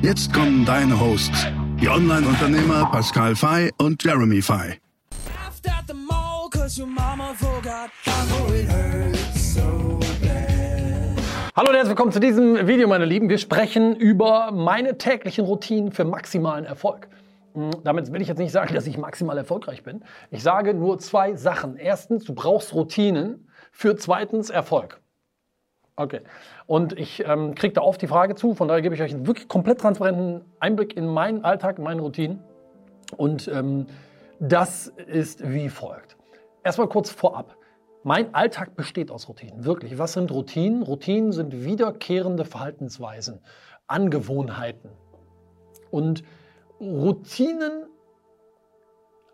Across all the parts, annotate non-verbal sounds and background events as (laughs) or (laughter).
Jetzt kommen deine Hosts, die Online-Unternehmer Pascal Fay und Jeremy Fay. Hallo und herzlich willkommen zu diesem Video, meine Lieben. Wir sprechen über meine täglichen Routinen für maximalen Erfolg. Hm, damit will ich jetzt nicht sagen, dass ich maximal erfolgreich bin. Ich sage nur zwei Sachen. Erstens, du brauchst Routinen. Für zweitens Erfolg. Okay. Und ich ähm, kriege da oft die Frage zu, von daher gebe ich euch einen wirklich komplett transparenten Einblick in meinen Alltag, in meine Routinen. Und ähm, das ist wie folgt. Erstmal kurz vorab. Mein Alltag besteht aus Routinen, wirklich. Was sind Routinen? Routinen sind wiederkehrende Verhaltensweisen, Angewohnheiten. Und Routinen,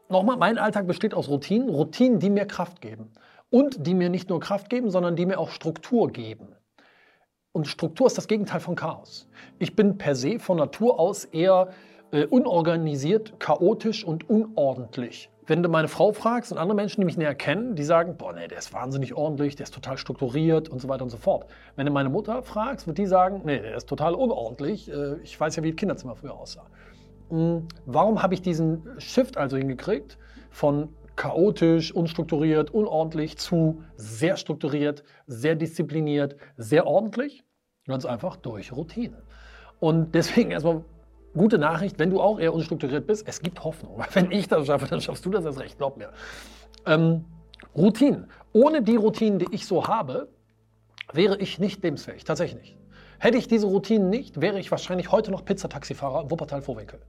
nochmal, mein Alltag besteht aus Routinen, Routinen, die mir Kraft geben und die mir nicht nur Kraft geben, sondern die mir auch Struktur geben. Und Struktur ist das Gegenteil von Chaos. Ich bin per se von Natur aus eher äh, unorganisiert, chaotisch und unordentlich. Wenn du meine Frau fragst und andere Menschen, die mich näher kennen, die sagen, boah, nee, der ist wahnsinnig ordentlich, der ist total strukturiert und so weiter und so fort. Wenn du meine Mutter fragst, wird die sagen, nee, der ist total unordentlich. Äh, ich weiß ja, wie das Kinderzimmer früher aussah. Hm, warum habe ich diesen Shift also hingekriegt von chaotisch, unstrukturiert, unordentlich zu sehr strukturiert, sehr diszipliniert, sehr ordentlich. Ganz einfach durch Routine. Und deswegen erstmal gute Nachricht, wenn du auch eher unstrukturiert bist, es gibt Hoffnung. (laughs) Wenn ich das schaffe, dann schaffst du das erst recht, glaub mir. Ähm, Routinen. Ohne die Routinen, die ich so habe, wäre ich nicht lebensfähig. Tatsächlich nicht. Hätte ich diese Routinen nicht, wäre ich wahrscheinlich heute noch Pizzataxifahrer Wuppertal-Vorwinkel.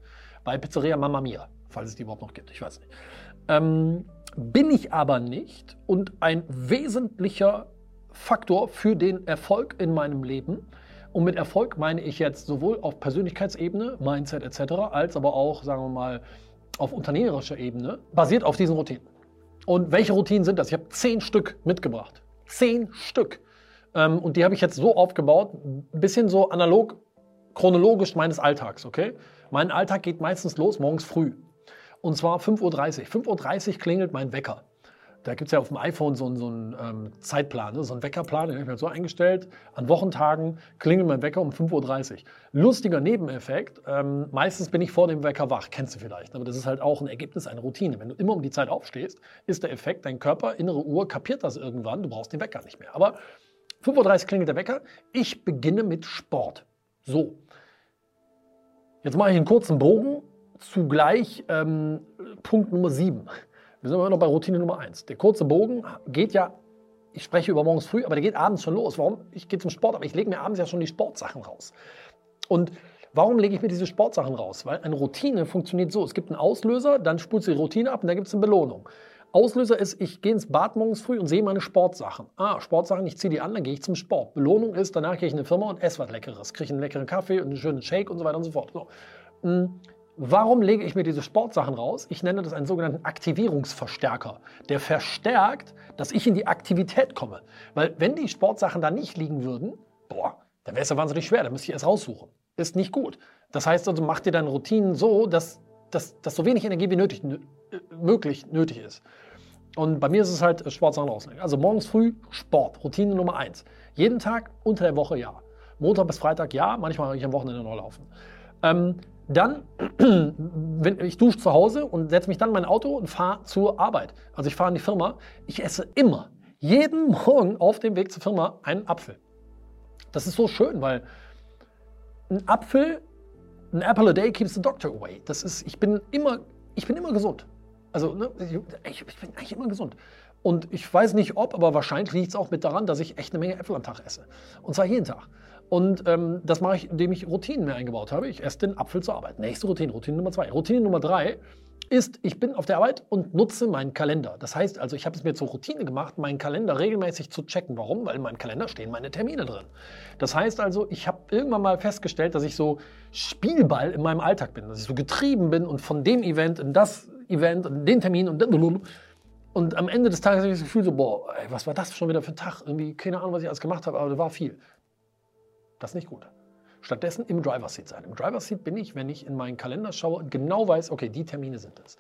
Bei Pizzeria Mamma Mia, falls es die überhaupt noch gibt. Ich weiß nicht. Ähm, bin ich aber nicht und ein wesentlicher Faktor für den Erfolg in meinem Leben. Und mit Erfolg meine ich jetzt sowohl auf Persönlichkeitsebene, Mindset etc., als aber auch, sagen wir mal, auf unternehmerischer Ebene, basiert auf diesen Routinen. Und welche Routinen sind das? Ich habe zehn Stück mitgebracht. Zehn Stück. Ähm, und die habe ich jetzt so aufgebaut, ein bisschen so analog, chronologisch meines Alltags, okay? Mein Alltag geht meistens los morgens früh. Und zwar 5.30 Uhr. 5.30 Uhr klingelt mein Wecker. Da gibt es ja auf dem iPhone so einen, so einen ähm, Zeitplan, ne? so einen Weckerplan, den habe ich mir so eingestellt. An Wochentagen klingelt mein Wecker um 5.30 Uhr. Lustiger Nebeneffekt, ähm, meistens bin ich vor dem Wecker wach, kennst du vielleicht, aber das ist halt auch ein Ergebnis einer Routine. Wenn du immer um die Zeit aufstehst, ist der Effekt, dein Körper, innere Uhr, kapiert das irgendwann, du brauchst den Wecker nicht mehr. Aber 5.30 Uhr klingelt der Wecker, ich beginne mit Sport. So. Jetzt mache ich einen kurzen Bogen zugleich ähm, Punkt Nummer 7. Wir sind immer noch bei Routine Nummer 1. Der kurze Bogen geht ja, ich spreche über morgens früh, aber der geht abends schon los. Warum? Ich gehe zum Sport, aber ich lege mir abends ja schon die Sportsachen raus. Und warum lege ich mir diese Sportsachen raus? Weil eine Routine funktioniert so: Es gibt einen Auslöser, dann spult die Routine ab und dann gibt es eine Belohnung. Auslöser ist, ich gehe ins Bad morgens früh und sehe meine Sportsachen. Ah, Sportsachen, ich ziehe die an, dann gehe ich zum Sport. Belohnung ist, danach gehe ich in eine Firma und esse was Leckeres. Kriege einen leckeren Kaffee und einen schönen Shake und so weiter und so fort. So. Hm. Warum lege ich mir diese Sportsachen raus? Ich nenne das einen sogenannten Aktivierungsverstärker. Der verstärkt, dass ich in die Aktivität komme. Weil wenn die Sportsachen da nicht liegen würden, boah, dann wäre es ja wahnsinnig schwer, dann müsste ich erst raussuchen. Ist nicht gut. Das heißt also, mach dir deine Routinen so, dass, dass, dass so wenig Energie wie nötig, möglich nötig ist. Und bei mir ist es halt Sportsachen rauslegen. Also morgens früh Sport, Routine Nummer eins. Jeden Tag unter der Woche ja. Montag bis Freitag ja, manchmal ich am Wochenende noch laufen. Ähm, dann, (clears throat) wenn, ich dusche zu Hause und setze mich dann in mein Auto und fahre zur Arbeit. Also ich fahre in die Firma. Ich esse immer, jeden (laughs) Morgen auf dem Weg zur Firma einen Apfel. Das ist so schön, weil ein Apfel, ein apple a day keeps the doctor away. Das ist, ich bin immer, ich bin immer gesund. Also ne, ich, ich bin eigentlich immer gesund. Und ich weiß nicht ob, aber wahrscheinlich liegt es auch mit daran, dass ich echt eine Menge Äpfel am Tag esse. Und zwar jeden Tag. Und ähm, das mache ich, indem ich Routinen mir eingebaut habe. Ich esse den Apfel zur Arbeit. Nächste Routine, Routine Nummer zwei. Routine Nummer drei ist, ich bin auf der Arbeit und nutze meinen Kalender. Das heißt also, ich habe es mir zur Routine gemacht, meinen Kalender regelmäßig zu checken. Warum? Weil in meinem Kalender stehen meine Termine drin. Das heißt also, ich habe irgendwann mal festgestellt, dass ich so Spielball in meinem Alltag bin, dass ich so getrieben bin und von dem Event in das Event und den Termin und und am Ende des Tages habe ich das Gefühl so, boah, ey, was war das schon wieder für ein Tag? Irgendwie keine Ahnung, was ich alles gemacht habe, aber da war viel. Das ist nicht gut. Stattdessen im Driver Seat sein. Im Driver Seat bin ich, wenn ich in meinen Kalender schaue und genau weiß, okay, die Termine sind es.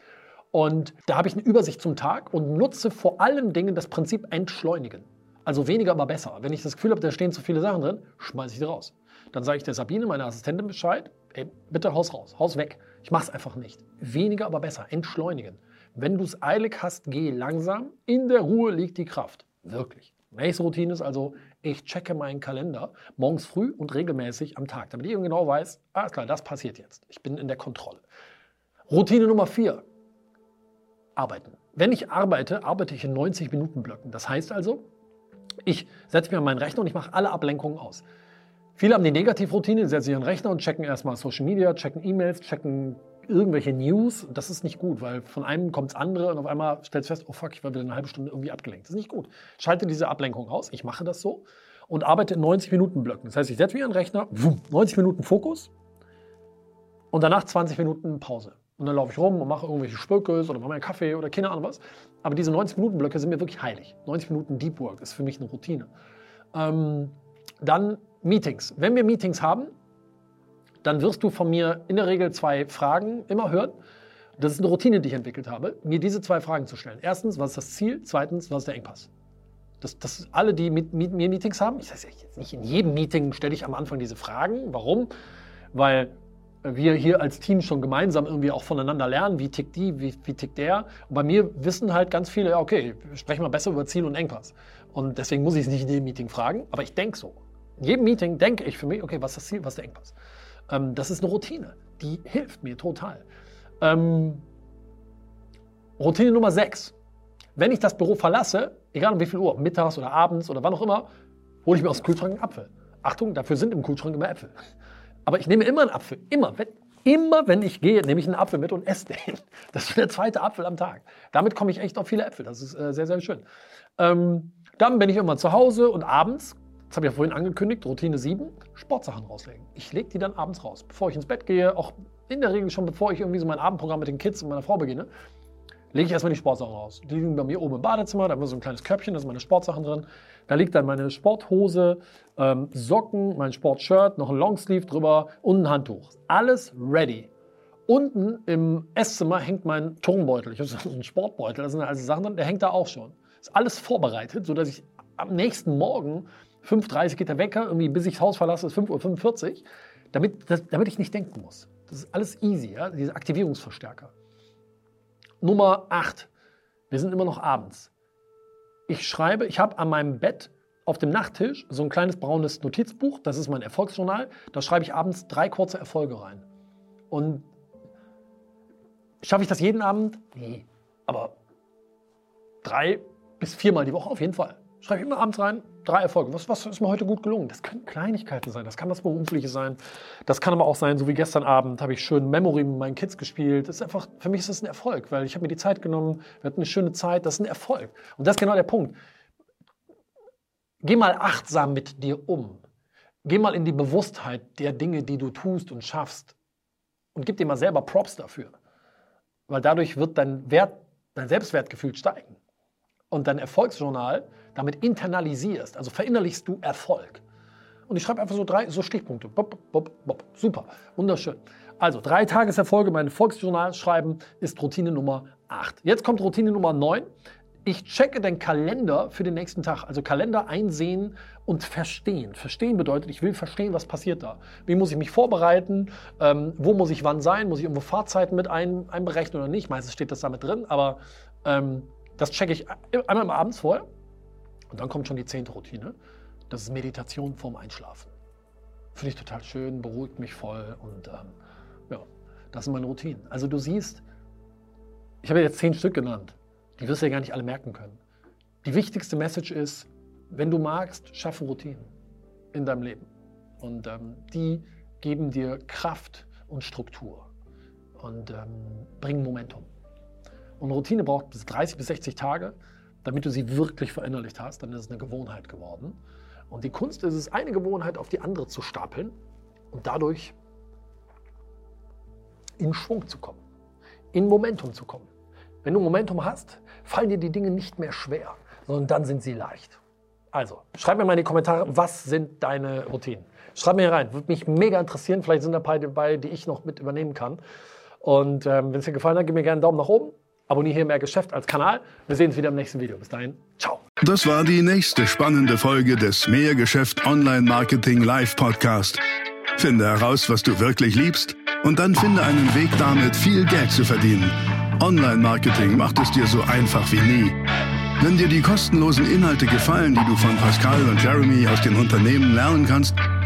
Und da habe ich eine Übersicht zum Tag und nutze vor allen Dingen das Prinzip Entschleunigen. Also weniger, aber besser. Wenn ich das Gefühl habe, da stehen zu viele Sachen drin, schmeiße ich die raus. Dann sage ich der Sabine, meiner Assistentin, Bescheid, ey, bitte Haus raus, Haus weg. Ich mache es einfach nicht. Weniger, aber besser. Entschleunigen. Wenn du es eilig hast, geh langsam. In der Ruhe liegt die Kraft. Wirklich. Nächste Routine ist also, ich checke meinen Kalender morgens früh und regelmäßig am Tag, damit ich genau weiß, alles klar, das passiert jetzt. Ich bin in der Kontrolle. Routine Nummer vier, arbeiten. Wenn ich arbeite, arbeite ich in 90 Minuten Blöcken. Das heißt also, ich setze mich an meinen Rechner und ich mache alle Ablenkungen aus. Viele haben die Negativroutine, setzen den Rechner und checken erstmal Social Media, checken E-Mails, checken irgendwelche News. Das ist nicht gut, weil von einem kommt das andere und auf einmal stellst du fest, oh fuck, ich war wieder eine halbe Stunde irgendwie abgelenkt. Das ist nicht gut. Schalte diese Ablenkung aus. Ich mache das so und arbeite in 90 Minuten Blöcken. Das heißt, ich setze mich an den Rechner, 90 Minuten Fokus und danach 20 Minuten Pause. Und dann laufe ich rum und mache irgendwelche Spökes oder mache mir einen Kaffee oder keine Ahnung was. Aber diese 90 Minuten Blöcke sind mir wirklich heilig. 90 Minuten Deep Work ist für mich eine Routine. Ähm, dann Meetings. Wenn wir Meetings haben, dann wirst du von mir in der Regel zwei Fragen immer hören. Das ist eine Routine, die ich entwickelt habe, mir diese zwei Fragen zu stellen. Erstens, was ist das Ziel? Zweitens, was ist der Engpass? Das, das alle, die mit, mit mir Meetings haben, ich sage jetzt nicht in jedem Meeting stelle ich am Anfang diese Fragen. Warum? Weil wir hier als Team schon gemeinsam irgendwie auch voneinander lernen, wie tickt die, wie, wie tickt der. Und bei mir wissen halt ganz viele, ja, okay, sprechen wir besser über Ziel und Engpass. Und deswegen muss ich es nicht in jedem Meeting fragen, aber ich denke so. In jedem Meeting denke ich für mich, okay, was ist das Ziel, was ist der Engpass? Ähm, das ist eine Routine, die hilft mir total. Ähm, Routine Nummer 6. Wenn ich das Büro verlasse, egal um wie viel Uhr, mittags oder abends oder wann auch immer, hole ich mir aus dem Kühlschrank einen Apfel. Achtung, dafür sind im Kühlschrank immer Äpfel. Aber ich nehme immer einen Apfel. Immer. Wenn, immer wenn ich gehe, nehme ich einen Apfel mit und esse den. (laughs) Das ist der zweite Apfel am Tag. Damit komme ich echt auf viele Äpfel. Das ist äh, sehr, sehr schön. Ähm, dann bin ich immer zu Hause und abends das habe ich ja vorhin angekündigt, Routine 7, Sportsachen rauslegen. Ich lege die dann abends raus, bevor ich ins Bett gehe, auch in der Regel schon bevor ich irgendwie so mein Abendprogramm mit den Kids und meiner Frau beginne, lege ich erstmal die Sportsachen raus. Die liegen bei mir oben im Badezimmer, da haben wir so ein kleines Köpfchen, da sind meine Sportsachen drin. Da liegt dann meine Sporthose, ähm, Socken, mein Sportshirt, noch ein Longsleeve drüber und ein Handtuch. Alles ready. Unten im Esszimmer hängt mein Turnbeutel. Ich habe so einen Sportbeutel, da sind also Sachen drin, der hängt da auch schon. Ist alles vorbereitet, sodass ich am nächsten Morgen 5.30 Uhr geht der Wecker, irgendwie bis ich das Haus verlasse, ist 5.45 Uhr, damit, das, damit ich nicht denken muss. Das ist alles easy, ja? diese Aktivierungsverstärker. Nummer 8. Wir sind immer noch abends. Ich schreibe, ich habe an meinem Bett auf dem Nachttisch so ein kleines braunes Notizbuch, das ist mein Erfolgsjournal. Da schreibe ich abends drei kurze Erfolge rein. Und schaffe ich das jeden Abend? Nee. Aber drei bis viermal die Woche auf jeden Fall. Schreibe ich immer abends rein, drei Erfolge. Was, was ist mir heute gut gelungen? Das können Kleinigkeiten sein, das kann was Berufliches sein. Das kann aber auch sein, so wie gestern Abend habe ich schön Memory mit meinen Kids gespielt. Das ist einfach, für mich ist das ein Erfolg, weil ich habe mir die Zeit genommen, wir hatten eine schöne Zeit, das ist ein Erfolg. Und das ist genau der Punkt. Geh mal achtsam mit dir um. Geh mal in die Bewusstheit der Dinge, die du tust und schaffst. Und gib dir mal selber Props dafür. Weil dadurch wird dein Wert, dein Selbstwertgefühl steigen. Und dein Erfolgsjournal damit internalisierst, also verinnerlichst du Erfolg. Und ich schreibe einfach so drei so Stichpunkte. Bop, bop, bop. Super, wunderschön. Also drei Tageserfolge, mein Volksjournal schreiben ist Routine Nummer 8. Jetzt kommt Routine Nummer 9. Ich checke den Kalender für den nächsten Tag. Also Kalender einsehen und verstehen. Verstehen bedeutet, ich will verstehen, was passiert da. Wie muss ich mich vorbereiten? Ähm, wo muss ich wann sein? Muss ich irgendwo Fahrzeiten mit ein, einberechnen oder nicht? Meistens steht das da mit drin, aber ähm, das checke ich einmal abends vorher. Und dann kommt schon die zehnte Routine. Das ist Meditation vorm Einschlafen. Finde ich total schön, beruhigt mich voll und ähm, ja, das sind meine Routinen. Also du siehst, ich habe jetzt zehn Stück genannt. Die wirst du ja gar nicht alle merken können. Die wichtigste Message ist, wenn du magst, schaffe Routinen in deinem Leben. Und ähm, die geben dir Kraft und Struktur und ähm, bringen Momentum. Und Routine braucht bis 30 bis 60 Tage, damit du sie wirklich verinnerlicht hast. Dann ist es eine Gewohnheit geworden. Und die Kunst ist es, eine Gewohnheit auf die andere zu stapeln und dadurch in Schwung zu kommen, in Momentum zu kommen. Wenn du Momentum hast, fallen dir die Dinge nicht mehr schwer, sondern dann sind sie leicht. Also, schreib mir mal in die Kommentare, was sind deine Routinen? Schreib mir rein, würde mich mega interessieren. Vielleicht sind da ein paar dabei, die ich noch mit übernehmen kann. Und ähm, wenn es dir gefallen hat, gib mir gerne einen Daumen nach oben. Abonniere hier mehr Geschäft als Kanal. Wir sehen uns wieder im nächsten Video. Bis dahin, ciao. Das war die nächste spannende Folge des Mehrgeschäft Online Marketing Live Podcast. Finde heraus, was du wirklich liebst und dann finde einen Weg damit, viel Geld zu verdienen. Online Marketing macht es dir so einfach wie nie. Wenn dir die kostenlosen Inhalte gefallen, die du von Pascal und Jeremy aus den Unternehmen lernen kannst,